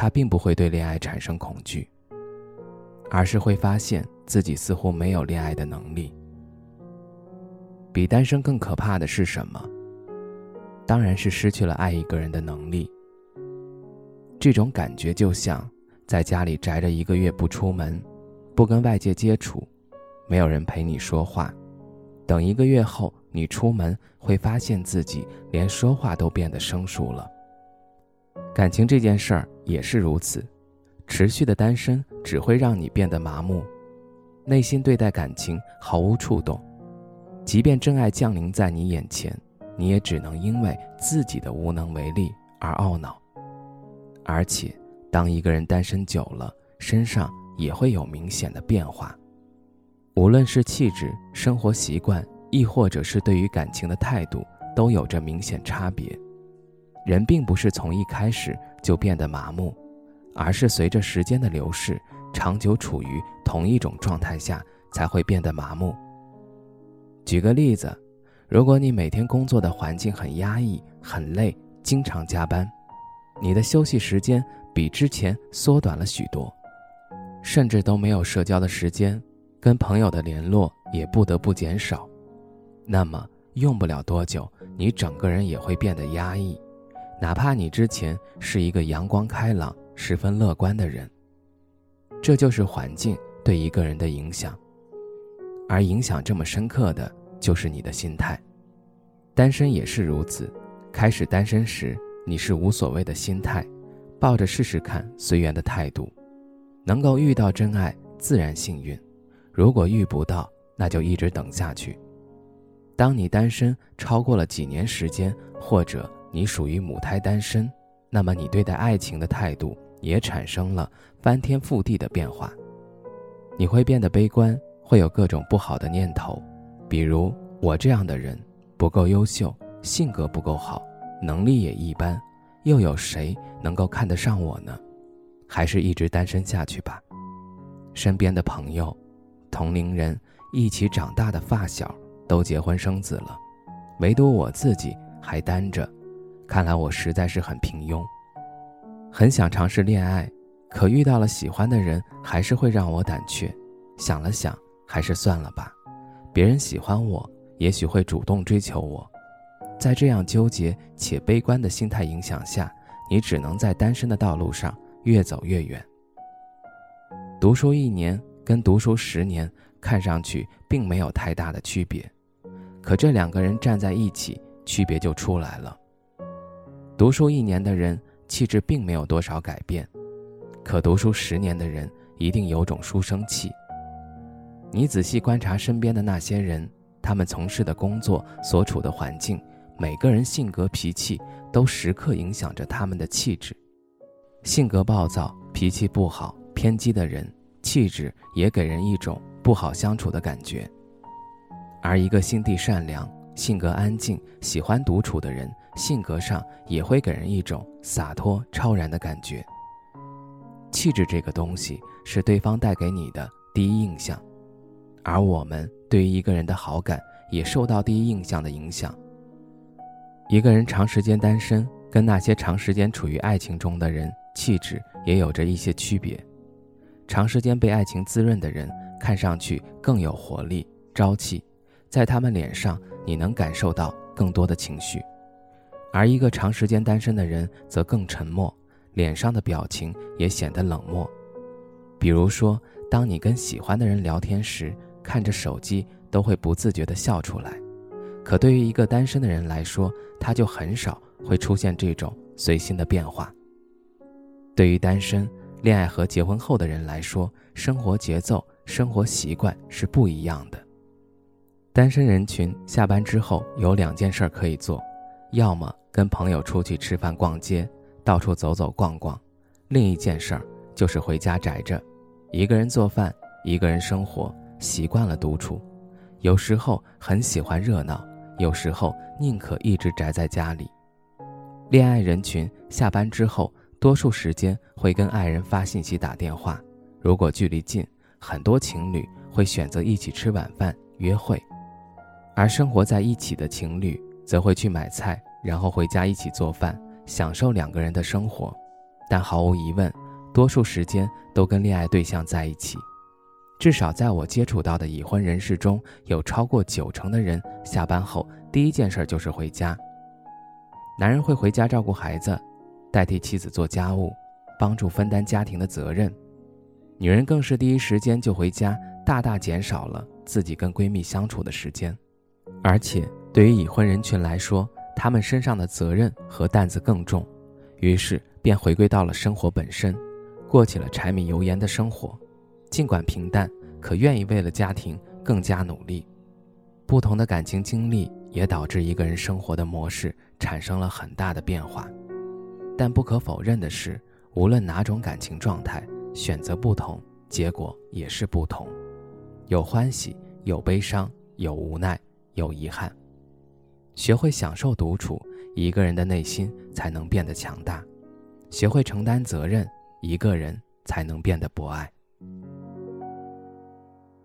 他并不会对恋爱产生恐惧，而是会发现自己似乎没有恋爱的能力。比单身更可怕的是什么？当然是失去了爱一个人的能力。这种感觉就像在家里宅着一个月不出门，不跟外界接触，没有人陪你说话，等一个月后你出门，会发现自己连说话都变得生疏了。感情这件事儿也是如此，持续的单身只会让你变得麻木，内心对待感情毫无触动，即便真爱降临在你眼前，你也只能因为自己的无能为力而懊恼。而且，当一个人单身久了，身上也会有明显的变化，无论是气质、生活习惯，亦或者是对于感情的态度，都有着明显差别。人并不是从一开始就变得麻木，而是随着时间的流逝，长久处于同一种状态下才会变得麻木。举个例子，如果你每天工作的环境很压抑、很累，经常加班，你的休息时间比之前缩短了许多，甚至都没有社交的时间，跟朋友的联络也不得不减少，那么用不了多久，你整个人也会变得压抑。哪怕你之前是一个阳光开朗、十分乐观的人，这就是环境对一个人的影响，而影响这么深刻的就是你的心态。单身也是如此，开始单身时你是无所谓的心态，抱着试试看、随缘的态度，能够遇到真爱自然幸运，如果遇不到，那就一直等下去。当你单身超过了几年时间，或者。你属于母胎单身，那么你对待爱情的态度也产生了翻天覆地的变化。你会变得悲观，会有各种不好的念头，比如我这样的人不够优秀，性格不够好，能力也一般，又有谁能够看得上我呢？还是一直单身下去吧。身边的朋友、同龄人、一起长大的发小都结婚生子了，唯独我自己还单着。看来我实在是很平庸，很想尝试恋爱，可遇到了喜欢的人，还是会让我胆怯。想了想，还是算了吧。别人喜欢我，也许会主动追求我。在这样纠结且悲观的心态影响下，你只能在单身的道路上越走越远。读书一年跟读书十年看上去并没有太大的区别，可这两个人站在一起，区别就出来了。读书一年的人气质并没有多少改变，可读书十年的人一定有种书生气。你仔细观察身边的那些人，他们从事的工作、所处的环境，每个人性格脾气都时刻影响着他们的气质。性格暴躁、脾气不好、偏激的人，气质也给人一种不好相处的感觉。而一个心地善良。性格安静、喜欢独处的人，性格上也会给人一种洒脱、超然的感觉。气质这个东西是对方带给你的第一印象，而我们对于一个人的好感也受到第一印象的影响。一个人长时间单身，跟那些长时间处于爱情中的人，气质也有着一些区别。长时间被爱情滋润的人，看上去更有活力、朝气。在他们脸上，你能感受到更多的情绪，而一个长时间单身的人则更沉默，脸上的表情也显得冷漠。比如说，当你跟喜欢的人聊天时，看着手机都会不自觉地笑出来；可对于一个单身的人来说，他就很少会出现这种随心的变化。对于单身、恋爱和结婚后的人来说，生活节奏、生活习惯是不一样的。单身人群下班之后有两件事可以做，要么跟朋友出去吃饭、逛街，到处走走逛逛；另一件事儿就是回家宅着，一个人做饭，一个人生活，习惯了独处。有时候很喜欢热闹，有时候宁可一直宅在家里。恋爱人群下班之后，多数时间会跟爱人发信息、打电话。如果距离近，很多情侣会选择一起吃晚饭、约会。而生活在一起的情侣，则会去买菜，然后回家一起做饭，享受两个人的生活。但毫无疑问，多数时间都跟恋爱对象在一起。至少在我接触到的已婚人士中，有超过九成的人下班后第一件事就是回家。男人会回家照顾孩子，代替妻子做家务，帮助分担家庭的责任；女人更是第一时间就回家，大大减少了自己跟闺蜜相处的时间。而且对于已婚人群来说，他们身上的责任和担子更重，于是便回归到了生活本身，过起了柴米油盐的生活。尽管平淡，可愿意为了家庭更加努力。不同的感情经历也导致一个人生活的模式产生了很大的变化。但不可否认的是，无论哪种感情状态，选择不同，结果也是不同。有欢喜，有悲伤，有无奈，有遗憾。学会享受独处，一个人的内心才能变得强大；学会承担责任，一个人才能变得博爱。